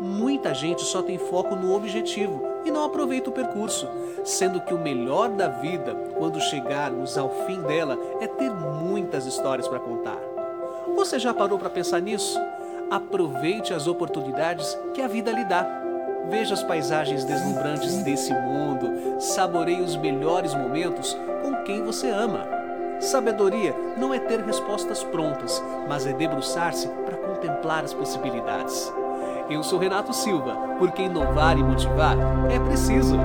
Muita gente só tem foco no objetivo e não aproveita o percurso, sendo que o melhor da vida, quando chegarmos ao fim dela, é ter muitas histórias para contar. Você já parou para pensar nisso? Aproveite as oportunidades que a vida lhe dá. Veja as paisagens deslumbrantes desse mundo, saboreie os melhores momentos com quem você ama. Sabedoria não é ter respostas prontas, mas é debruçar-se para contemplar as possibilidades. Eu sou Renato Silva, porque inovar e motivar é preciso.